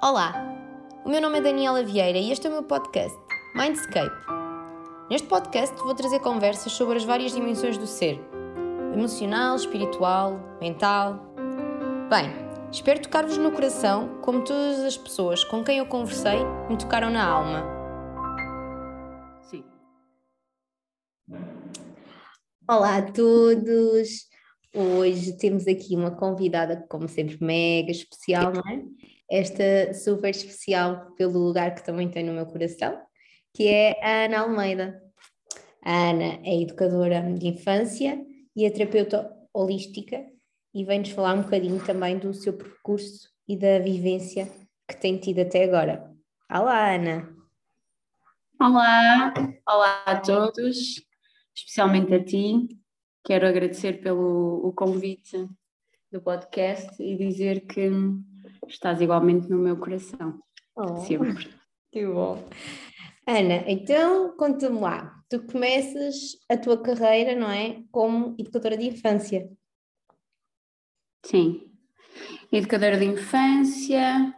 Olá, o meu nome é Daniela Vieira e este é o meu podcast, Mindscape. Neste podcast vou trazer conversas sobre as várias dimensões do ser: emocional, espiritual, mental. Bem, espero tocar-vos no coração como todas as pessoas com quem eu conversei me tocaram na alma. Sim. Olá a todos! Hoje temos aqui uma convidada, como sempre, mega especial, não é? Esta super especial pelo lugar que também tem no meu coração, que é a Ana Almeida. A Ana é educadora de infância e é terapeuta holística e vem-nos falar um bocadinho também do seu percurso e da vivência que tem tido até agora. Olá, Ana! Olá, olá a todos, especialmente a ti. Quero agradecer pelo o convite do podcast e dizer que estás igualmente no meu coração. Oh, sempre. Que bom. Ana, então conta-me lá. Tu começas a tua carreira, não é? Como educadora de infância. Sim. Educadora de infância.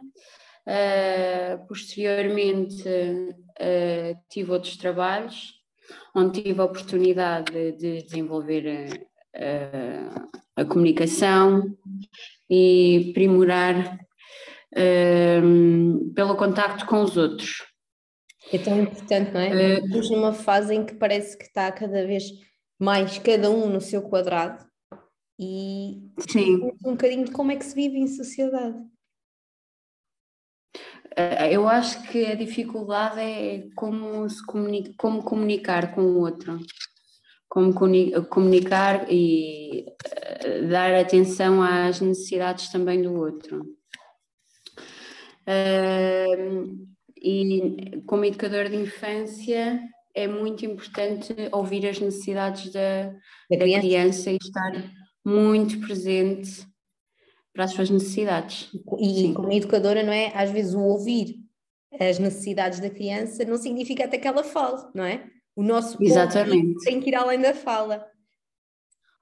Uh, posteriormente uh, tive outros trabalhos onde tive a oportunidade de desenvolver uh, a comunicação e aprimorar uh, pelo contacto com os outros. É tão importante, não é? Uh, Estamos numa fase em que parece que está cada vez mais cada um no seu quadrado e Sim. um bocadinho de como é que se vive em sociedade. Eh, eu acho que a dificuldade é como, se comunica, como comunicar com o outro, como comunicar e eh, dar atenção às necessidades também do outro. E como educador de infância é muito importante ouvir as necessidades da, da, criança. da criança e estar muito presente para as suas necessidades. E Sim. como educadora, não é? Às vezes o ouvir as necessidades da criança não significa até que ela fale, não é? O nosso Exatamente. tem que ir além da fala.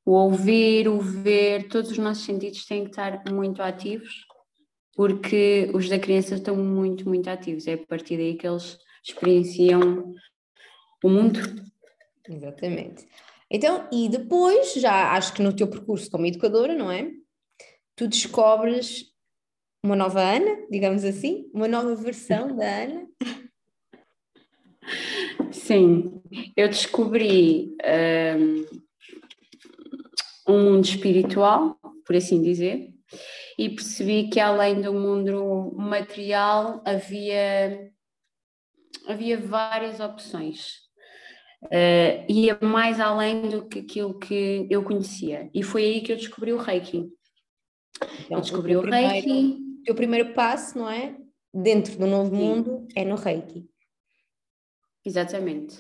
O ouvir, o ver, todos os nossos sentidos têm que estar muito ativos, porque os da criança estão muito, muito ativos. É a partir daí que eles experienciam o mundo. Exatamente. Então, e depois, já acho que no teu percurso como educadora, não é? tu descobres uma nova Ana, digamos assim, uma nova versão da Ana. Sim, eu descobri um, um mundo espiritual, por assim dizer, e percebi que além do mundo material havia, havia várias opções. Uh, ia mais além do que aquilo que eu conhecia. E foi aí que eu descobri o Reiki. Então, descobri o, o Reiki. O teu primeiro passo, não é? Dentro do novo Sim. mundo é no Reiki. Exatamente.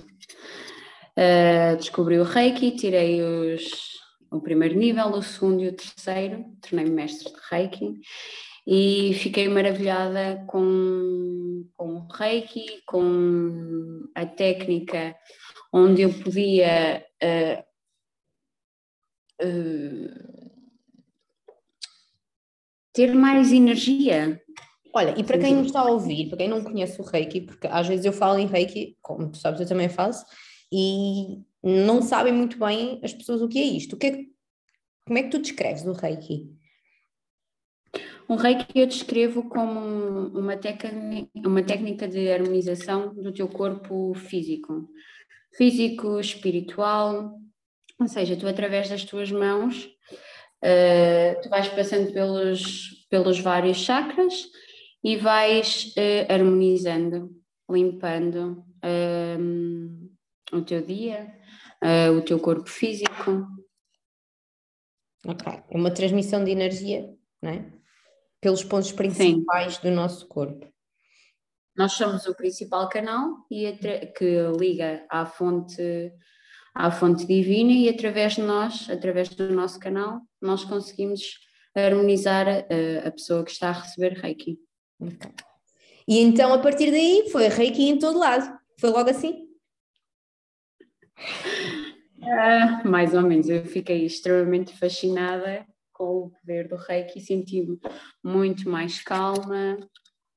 Uh, descobri o Reiki, tirei os, o primeiro nível, o segundo e o terceiro, tornei-me mestre de Reiki e fiquei maravilhada com, com o Reiki, com a técnica onde eu podia uh, uh, ter mais energia. Olha, e para quem nos está a ouvir, para quem não conhece o Reiki, porque às vezes eu falo em Reiki, como tu sabes, eu também faço, e não sabem muito bem as pessoas o que é isto. O que é, como é que tu descreves o Reiki? O Reiki eu descrevo como uma, técnica, uma técnica de harmonização do teu corpo físico, físico, espiritual, ou seja, tu através das tuas mãos Uh, tu vais passando pelos, pelos vários chakras e vais uh, harmonizando, limpando uh, o teu dia, o teu corpo físico. Ok, é uma transmissão de energia, não é? Pelos pontos principais Sim. do nosso corpo. Nós somos o principal canal e que liga à fonte à fonte divina e através de nós, através do nosso canal, nós conseguimos harmonizar a, a pessoa que está a receber Reiki. Okay. E então a partir daí foi Reiki em todo lado, foi logo assim? Uh, mais ou menos, eu fiquei extremamente fascinada com o poder do Reiki, senti-me muito mais calma,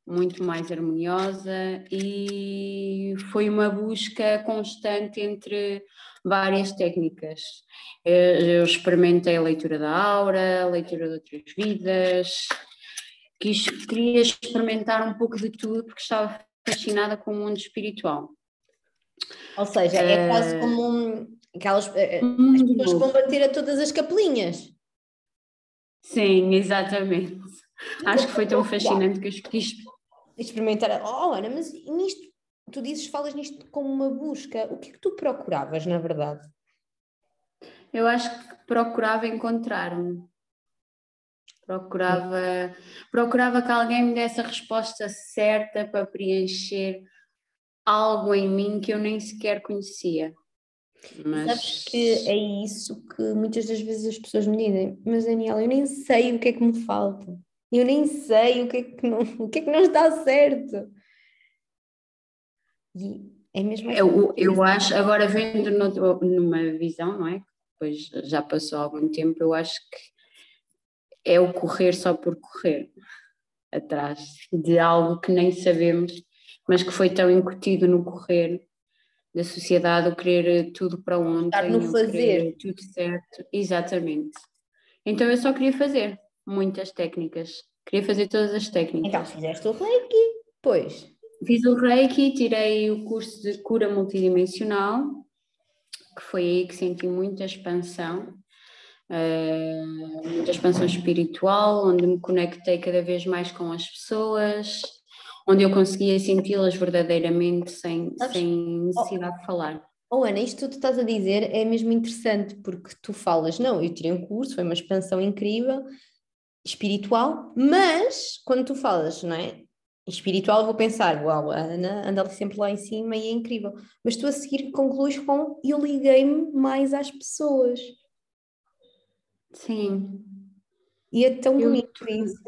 muito mais harmoniosa e foi uma busca constante entre várias técnicas. Eu experimentei a leitura da aura, a leitura de outras vidas, quis, queria experimentar um pouco de tudo porque estava fascinada com o mundo espiritual. Ou seja, é quase como um, aquelas eh, eh, as pessoas vão bater a todas as capelinhas. Sim, exatamente. Acho que foi tão fascinante que eu quis experimentar. Oh, Ana, mas nisto, tu dizes, falas nisto como uma busca. O que é que tu procuravas, na verdade? Eu acho que procurava encontrar-me. Procurava, procurava que alguém me desse a resposta certa para preencher algo em mim que eu nem sequer conhecia. Mas... Sabes que é isso que muitas das vezes as pessoas me dizem, mas Daniela, eu nem sei o que é que me falta, eu nem sei o que é que não, o que é que não está certo. E é mesmo eu, eu acho, agora vendo no, numa visão, não é? Pois já passou algum tempo, eu acho que é o correr só por correr atrás de algo que nem sabemos, mas que foi tão incutido no correr da sociedade, o querer tudo para ontem, Estar no fazer tudo certo, exatamente. Então eu só queria fazer muitas técnicas, queria fazer todas as técnicas. Então fizeste o Reiki, pois. Fiz o Reiki, tirei o curso de cura multidimensional, que foi aí que senti muita expansão uh, muita expansão espiritual, onde me conectei cada vez mais com as pessoas, onde eu conseguia senti-las verdadeiramente sem, sem necessidade oh, de falar. Oh Ana, isto que tu estás a dizer é mesmo interessante, porque tu falas, não, eu tirei um curso, foi uma expansão incrível, espiritual, mas quando tu falas, não é? Espiritual, eu vou pensar, uau, a Ana anda sempre lá em cima e é incrível. Mas tu a seguir concluís com eu liguei-me mais às pessoas. Sim. E é tão eu... bonito isso.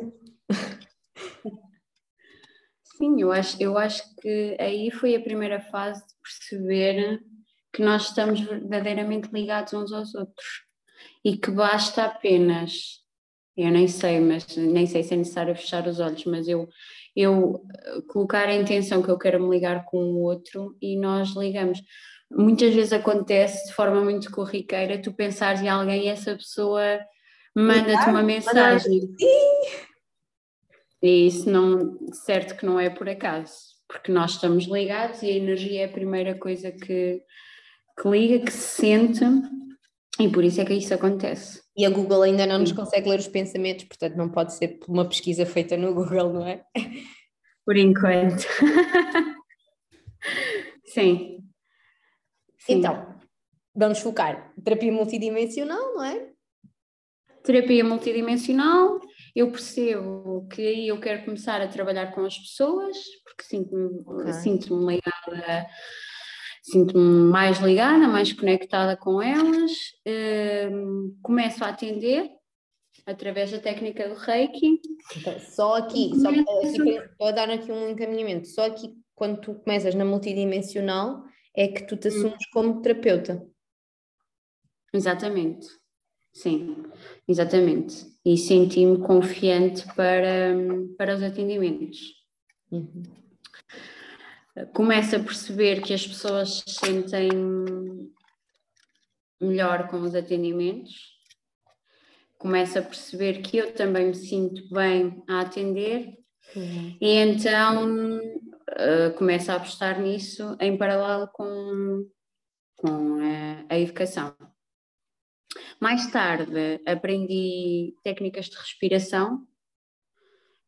Sim, eu acho, eu acho que aí foi a primeira fase de perceber que nós estamos verdadeiramente ligados uns aos outros e que basta apenas, eu nem sei, mas nem sei se é necessário fechar os olhos, mas eu, eu colocar a intenção que eu quero me ligar com o outro e nós ligamos. Muitas vezes acontece de forma muito corriqueira tu pensares em alguém e essa pessoa manda-te uma mensagem. E isso não, certo que não é por acaso, porque nós estamos ligados e a energia é a primeira coisa que, que liga, que se sente, e por isso é que isso acontece. E a Google ainda não nos consegue ler os pensamentos, portanto não pode ser uma pesquisa feita no Google, não é? Por enquanto. Sim, Sim. Então, vamos focar terapia multidimensional, não é? Terapia multidimensional, eu percebo que aí eu quero começar a trabalhar com as pessoas, porque sinto-me okay. sinto ligada, sinto-me mais ligada, mais conectada com elas, um, começo a atender através da técnica do Reiki. Então, só aqui, só para dar aqui um encaminhamento, só aqui quando tu começas na multidimensional, é que tu te hum. assumes como terapeuta. Exatamente, sim, exatamente. E senti-me confiante para, para os atendimentos. Uhum. Começo a perceber que as pessoas se sentem melhor com os atendimentos. Começo a perceber que eu também me sinto bem a atender. Uhum. E então uh, começo a apostar nisso em paralelo com, com a, a educação. Mais tarde aprendi técnicas de respiração,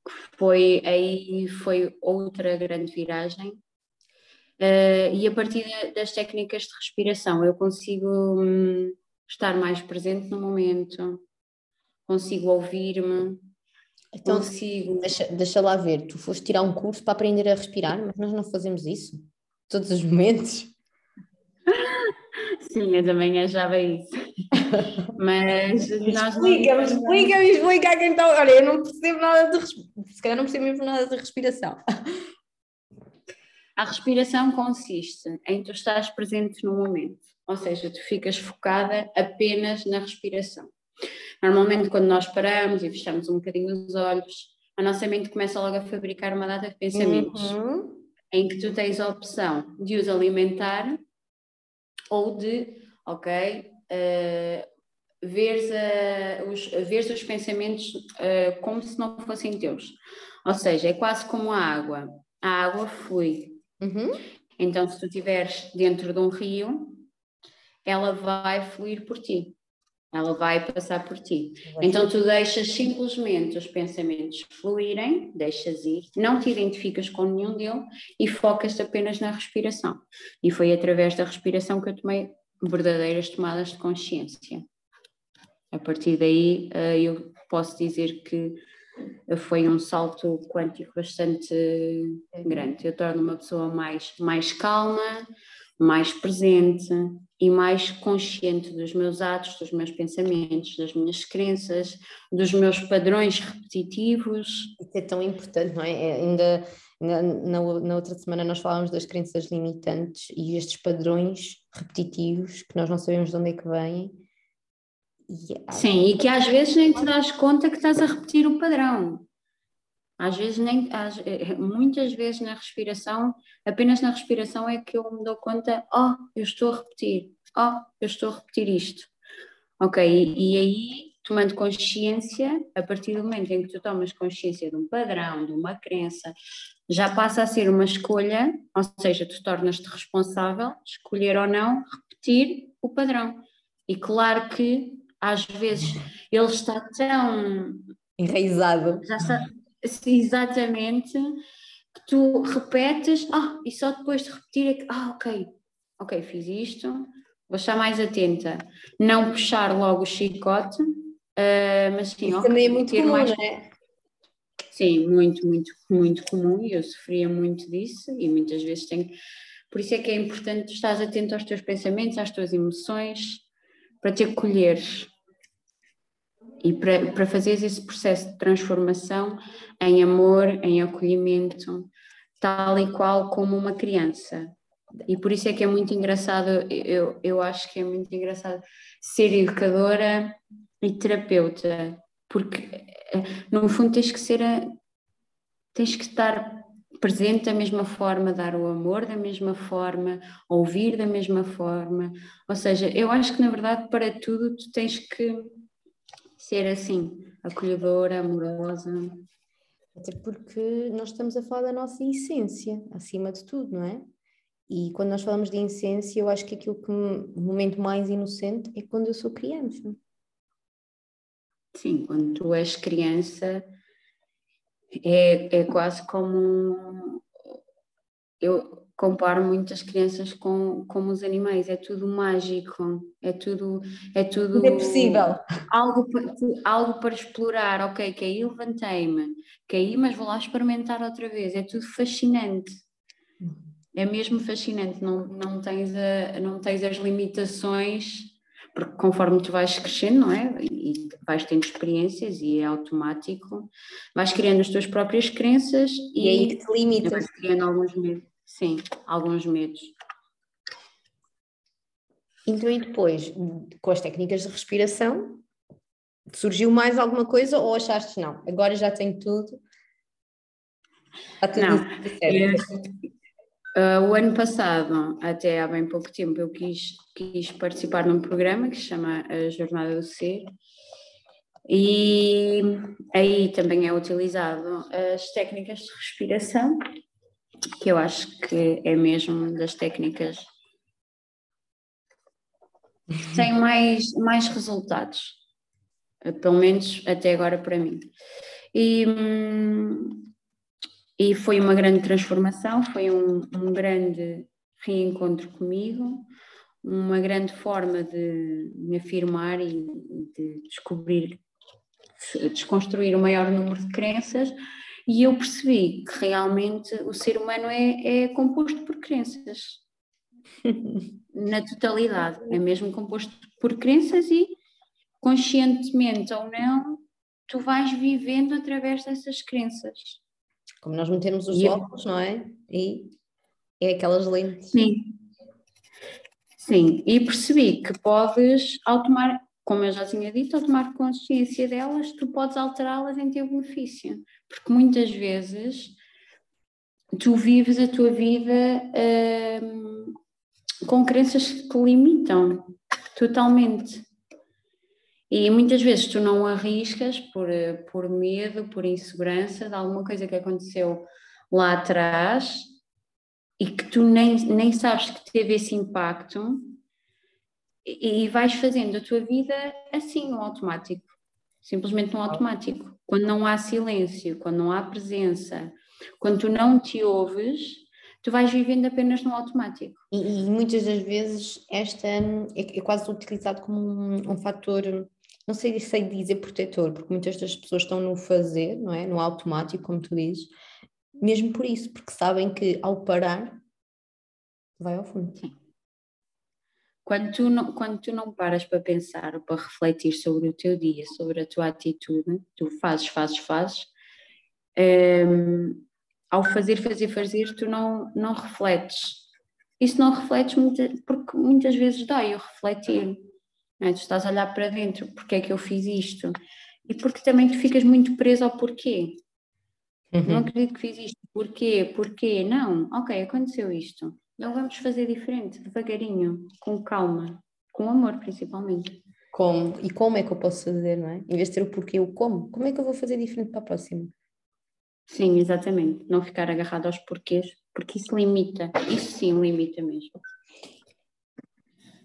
que foi aí foi outra grande viragem. Uh, e a partir das técnicas de respiração eu consigo um, estar mais presente no momento, consigo ouvir-me, então, consigo. Deixa, deixa lá ver, tu foste tirar um curso para aprender a respirar, mas nós não fazemos isso todos os momentos. Sim, eu também achava isso. Mas explica-me, explica-me, explica a quem está. Olha, eu não percebo nada de se calhar não percebo mesmo nada de respiração. A respiração consiste em tu estás presente no momento, ou seja, tu ficas focada apenas na respiração. Normalmente, quando nós paramos e fechamos um bocadinho os olhos, a nossa mente começa logo a fabricar uma data de pensamentos Uhum. em que tu tens a opção de os alimentar ou de, ok, uh, veres, uh, os, veres os pensamentos uh, como se não fossem teus. Ou seja, é quase como a água. A água flui. Uhum. Então, se tu estiveres dentro de um rio, ela vai fluir por ti. Ela vai passar por ti. Então tu deixas simplesmente os pensamentos fluírem, deixas ir, não te identificas com nenhum deles e focas-te apenas na respiração. E foi através da respiração que eu tomei verdadeiras tomadas de consciência. A partir daí eh, eu posso dizer que foi um salto quântico bastante grande. Eu torno uma pessoa mais, mais calma, mais presente e mais consciente dos meus atos, dos meus pensamentos, das minhas crenças, dos meus padrões repetitivos. Isso é tão importante, não é? é ainda na, na, na, outra semana nós falávamos das crenças limitantes e estes padrões repetitivos que nós não sabemos de onde é que vêm. E, Sim, e que às vezes nem te das conta que estás a repetir o padrão. Às vezes, nem, às, eh, muitas vezes na respiração, apenas na respiração é que eu me dou conta, oh, eu estou a repetir, oh, eu estou a repetir isto. Ok, e, e aí, tomando consciência, a partir do momento em que tu tomas consciência de um padrão, de uma crença, já passa a ser uma escolha, ou seja, tu tornas-te responsável, escolher ou não repetir o padrão. E claro que às vezes ele está tão enraizado. Já está, exatamente, que tu repetes, ah, e só depois de repetir é que, ah, ok, ok, fiz isto, vou estar mais atenta. Não puxar logo o chicote, uh, mas sim, Isso okay, também é muito comum, mais... não é? Sim, muito, muito, muito comum e eu sofria muito disso e muitas vezes tenho. Por isso é que é importante estar atento aos teus pensamentos, às tuas emoções, para te acolheres e para, para fazeres esse processo de transformação em amor, em acolhimento, tal e qual como uma criança. E por isso é que é muito engraçado, eu, eu acho que é muito engraçado ser educadora e terapeuta, porque eh, no fundo tens que ser, a, tens que estar presente da mesma forma, dar o amor da mesma forma, ouvir da mesma forma. Ou seja, eu acho que na verdade para tudo tu tens que ser assim, acolhedora, amorosa. Até porque nós estamos a falar da nossa essência, acima de tudo, não é? E quando nós falamos de essência, eu acho que aquilo que o momento mais inocente é quando eu sou criança. Sim, quando tu és criança, é, é quase como. Eu, comparo muitas crianças com, com os animais, é tudo mágico, é tudo. É tudo é possível. Algo, algo para explorar, ok, caí, levantei-me, caí, mas vou lá experimentar outra vez, é tudo fascinante. É mesmo fascinante, não, não, tens a, não tens as limitações, porque conforme tu vais crescendo, não é? E vais tendo experiências e é automático, vais criando as tuas próprias crenças e, e aí que te limitas. Vais criando alguns medos. Sim, alguns medos. Então, e depois, com as técnicas de respiração, surgiu mais alguma coisa ou achaste não? Agora já tenho tudo. Está tudo não. Uh, o ano passado, até há bem pouco tempo, eu quis, quis participar num programa que se chama a Jornada do Ser e aí também é utilizado as técnicas de respiração que eu acho que é mesmo das técnicas que têm mais, mais resultados, pelo menos até agora para mim. E, e foi uma grande transformação, foi um, um grande reencontro comigo, uma grande forma de me afirmar e de descobrir, desconstruir o maior número de crenças e eu percebi que realmente o ser humano é, é composto por crenças. Na totalidade. É mesmo composto por crenças e, conscientemente ou não, tu vais vivendo através dessas crenças. Como nós metemos os e óculos, eu... não é? E é aquelas lentes. Sim. Sim, e percebi que podes, ao tomar como eu já tinha dito, ao tomar consciência delas, tu podes alterá-las em teu benefício. Porque muitas vezes tu vives a tua vida hum, com crenças que te limitam totalmente. E muitas vezes tu não arriscas por, por medo, por insegurança de alguma coisa que aconteceu lá atrás e que tu nem, nem sabes que teve esse impacto e, vais fazendo a tua vida assim, no automático. Simplesmente no automático. Quando não há silêncio, quando não há presença, quando tu não te ouves, tu vais vivendo apenas no automático. E, e muitas das vezes esta é, é quase utilizado como um, um fator, não sei se sei dizer protetor, porque muitas das pessoas estão no fazer, não é? No automático, como tu dizes, mesmo por isso, porque sabem que ao parar vai ao fundo. Sim. Quando tu, não, quando tu não paras para pensar ou para refletir sobre o teu dia, sobre a tua atitude, tu fazes, fazes, fazes, um, ao fazer, fazer, fazer, tu não, não refletes. Isso não refletes muita, porque muitas vezes dói o refletir. É? Tu estás a olhar para dentro, porque é que eu fiz isto? E porque também tu ficas muito preso ao porquê. Uhum. Não acredito que fiz isto. Porquê? Porquê? Não. Ok, aconteceu isto. Então vamos fazer diferente, devagarinho, com calma, com amor principalmente. Como? E como é que eu posso fazer, não é? Em vez de ter o porquê, o como. Como é que eu vou fazer diferente para a próxima? Sim, exatamente. Não ficar agarrado aos porquês, porque isso limita. Isso sim limita mesmo.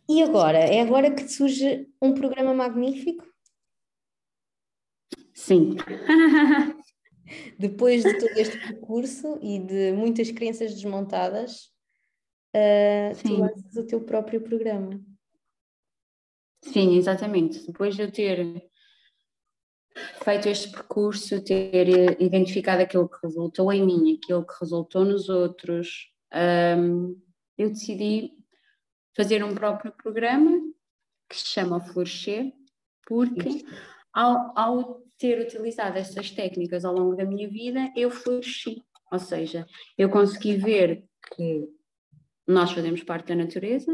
E agora? É agora que surge um programa magnífico? Sim. Depois de todo este percurso e de muitas crenças desmontadas, uh, tu lanças o teu próprio programa. Sim, exatamente. Depois de eu ter feito este percurso, ter identificado aquilo que resultou em mim, aquilo que resultou nos outros, um, eu decidi fazer um próprio programa que se chama Florescer, porque ao, ao ter utilizado essas técnicas ao longo da minha vida, eu floresci. Ou seja, eu consegui ver que nós fazemos parte da natureza,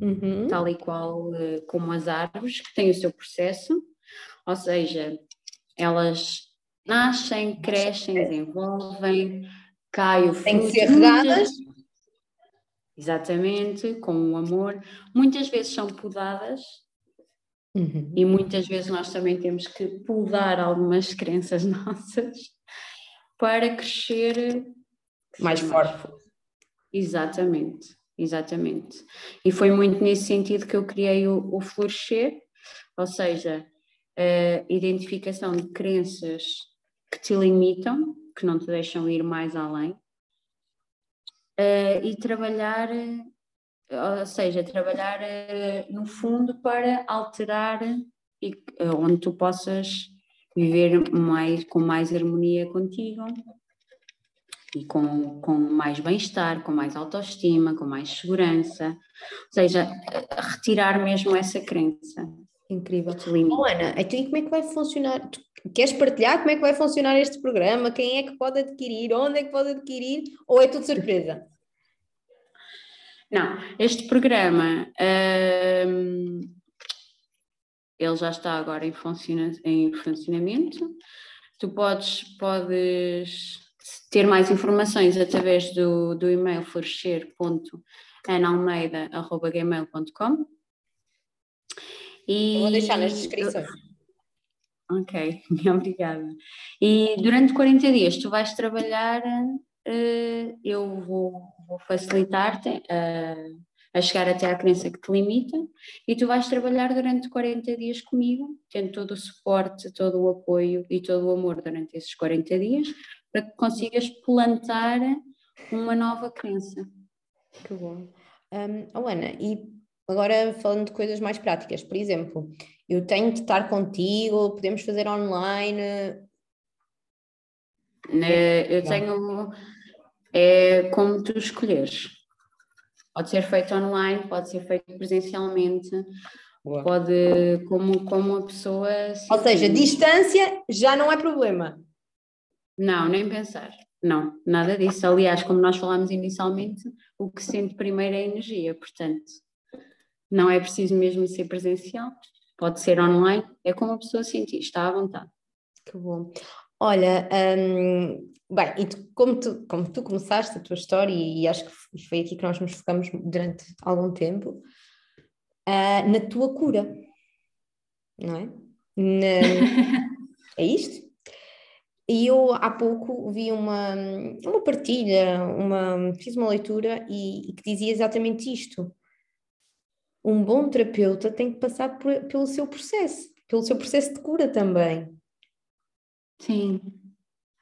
uhum. tal e qual uh, como as árvores, que têm o seu processo, ou seja, elas nascem, crescem, desenvolvem, caem o fruto. Têm que ser regadas. Exatamente, com o amor. Muitas vezes são podadas uhum. e muitas vezes nós também temos que podar algumas crenças nossas para crescer mais forte. Exatamente, exatamente. E foi muito nesse sentido que eu criei o, o Florescer, ou seja, a identificação de crenças que te limitam, que não te deixam ir mais além, uh, e trabalhar, ou seja, trabalhar uh, no fundo para alterar e, onde tu possas viver mais, com mais harmonia contigo e com, com mais bem-estar, com mais autoestima, com mais segurança, ou seja, retirar mesmo essa crença. Incrível. Oh, Ana, então e como é que vai funcionar? Tu queres partilhar como é que vai funcionar este programa? Quem é que pode adquirir? Onde é que pode adquirir? Ou é tudo surpresa? Não, este programa hum, ele já está agora em, funciona, em funcionamento. Tu podes, podes ter mais informações através do, do e-mail florescer.analmeida.gmail.com e... vou deixar nas descrições. Ok, obrigada. E durante 40 dias tu vais trabalhar, uh, eu vou, vou facilitar-te uh, a chegar até à crença que te limita e tu vais trabalhar durante 40 dias comigo, tendo todo o suporte, todo o apoio e todo o amor durante esses 40 dias para que consigas plantar uma nova crença. Que bom. Um, oh Ana, e agora falando de coisas mais práticas, por exemplo, eu tenho de estar contigo, podemos fazer online? Eu tenho, é como tu escolheres. Pode ser feito online, pode ser feito presencialmente, Boa. pode, como, como a pessoa. Ou seja, distância já não é problema. Não, nem pensar. Não, nada disso. Aliás, como nós falámos inicialmente, o que sente primeiro é a energia, portanto, não é preciso mesmo ser presencial. pode ser online, é como a pessoa sentir, está à vontade. Que bom. Olha, hum, bem, e tu, como, tu, como tu começaste a tua história, e acho que foi aqui que nós nos focamos durante algum tempo, uh, na tua cura, não é? Na... é isto? E eu há pouco vi uma, uma partilha, uma, fiz uma leitura e, e que dizia exatamente isto. Um bom terapeuta tem que passar por, pelo seu processo, pelo seu processo de cura também. Sim.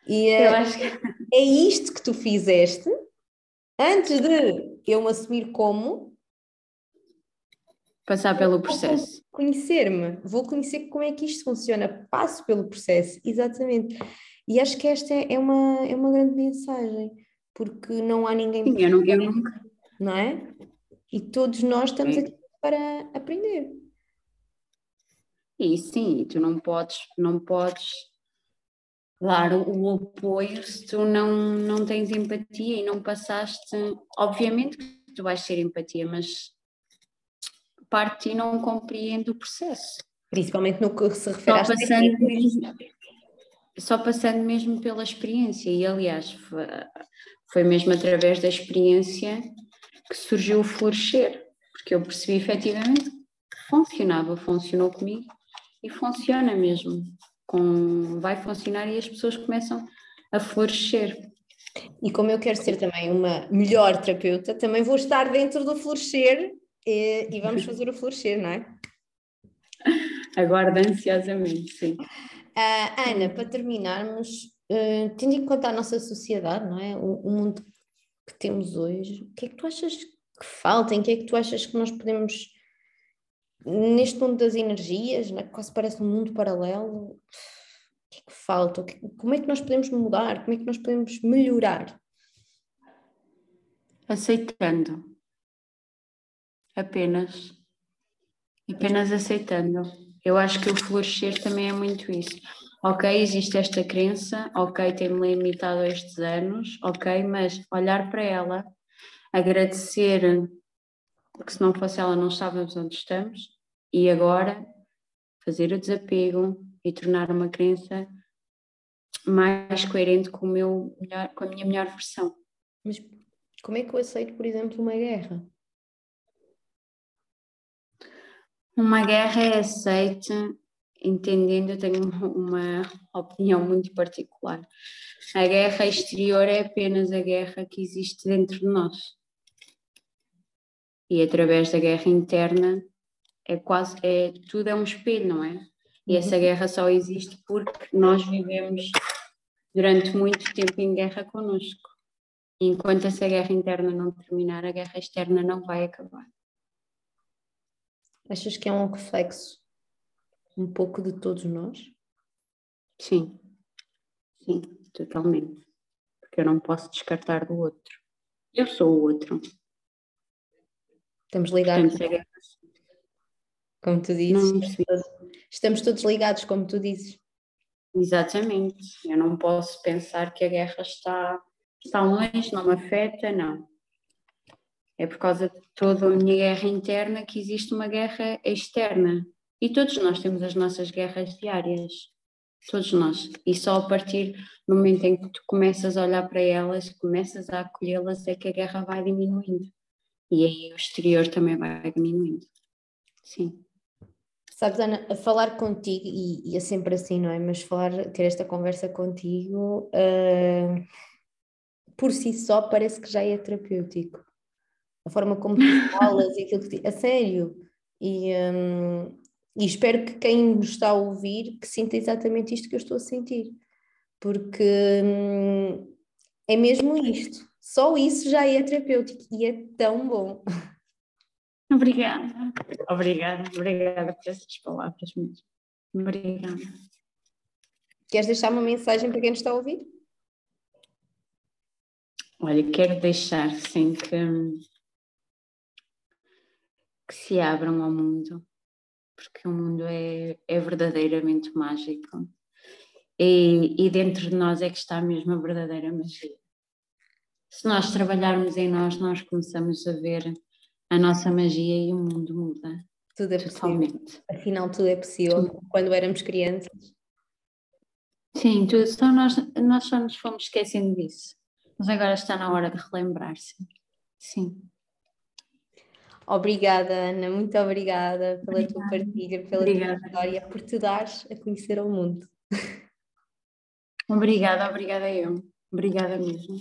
E é, eu acho que... é isto que tu fizeste antes de eu me assumir como passar pelo processo. Conhecer-me, vou conhecer como é que isto funciona, passo pelo processo, exatamente. E acho que esta é uma, é uma grande mensagem, porque não há ninguém. Sim, eu, não, eu nunca. Não é? E todos nós estamos aqui para aprender. E sim, tu não podes, não podes dar o apoio se tu não, não tens empatia e não passaste. Obviamente que tu vais ter empatia, mas parte de ti não compreende o processo. Principalmente no que se refere às passando mesmo, Só passando mesmo pela experiência, e aliás, foi, foi mesmo através da experiência que surgiu o florescer, porque eu percebi efetivamente que funcionava, funcionou comigo e funciona mesmo com, vai funcionar e as pessoas começam a florescer. E como eu quero ser também uma melhor terapeuta, também vou estar dentro do florescer e, e vamos fazer o florescer, não é? Aguardo ansiosamente, sim. Uh, Ana, para terminarmos, uh, tendo em conta a nossa sociedade, não é? O, o, mundo que temos hoje, o que é que tu achas que falta? Em que é que tu achas que nós podemos neste mundo das energias, né, quase parece um mundo paralelo, o que é que falta? Como é que nós podemos mudar? Como é que nós podemos melhorar? Aceitando. Apenas. Apenas aceitando. Eu acho que o florescer também é muito isso. Ok, existe esta crença, ok, tem-me limitado a estes anos, ok, mas olhar para ela, agradecer porque se não fosse ela não estávamos onde estamos, e agora fazer o desapego e tornar uma crença mais coerente com, o meu melhor, com a minha melhor versão. Mas como é que eu aceito, por exemplo, uma guerra? Uma guerra é aceita entendendo, eu tenho uma opinião muito particular. A guerra exterior é apenas a guerra que existe dentro de nós e através da guerra interna é quase é tudo é um espelho, não é? E essa uhum. guerra só existe porque nós vivemos durante muito tempo em guerra connosco. E enquanto essa guerra interna não terminar, a guerra externa não vai acabar. Achas que é um reflexo um pouco de todos nós? Sim, sim, totalmente. Porque eu não posso descartar do outro. Eu sou o outro. Estamos ligados. Como tu dizes. Estamos todos ligados, como tu dizes. Exatamente. Eu não posso pensar que a guerra está, está longe, não me afeta, não. É por causa de toda a minha guerra interna que existe uma guerra externa. E todos nós temos as nossas guerras diárias. Todos nós. E só a partir do momento em que tu começas a olhar para elas, começas a acolhê-las, é que a guerra vai diminuindo e aí o exterior também vai diminuindo. Sim. Sabes, Ana, a falar contigo, e, e, é sempre assim, não é? Mas falar, ter esta conversa contigo, uh, por si só parece que já é terapêutico. A forma como tu falas e aquilo que te... A sério. E, um, e espero que quem nos está a ouvir que sinta exatamente isto que eu estou a sentir. Porque hum, é mesmo isto. Só isso já é terapêutico e é tão bom. Obrigada, obrigada, obrigada por essas palavras mesmo. Obrigada. Queres deixar uma mensagem para quem nos está a ouvir? Olha, quero deixar sim que, que se abram ao mundo, porque o mundo é, é verdadeiramente mágico. E, e dentro de nós é que está mesmo a verdadeira magia se nós trabalharmos em nós, nós começamos a ver a nossa magia e o mundo muda. Tudo é possível. Afinal, tudo é possível. Sim. Quando éramos crianças. Sim, tudo, só nós, nós só nos fomos esquecendo disso. Mas agora está na hora de relembrar-se. Sim. Obrigada, Ana, muito obrigada pela obrigada. tua partilha, pela obrigada. tua história, por te dares a conhecer ao mundo. Obrigada, obrigada eu. Obrigada mesmo.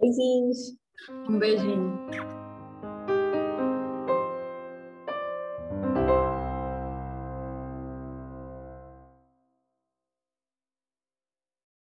Beijinhos. Um beijinho.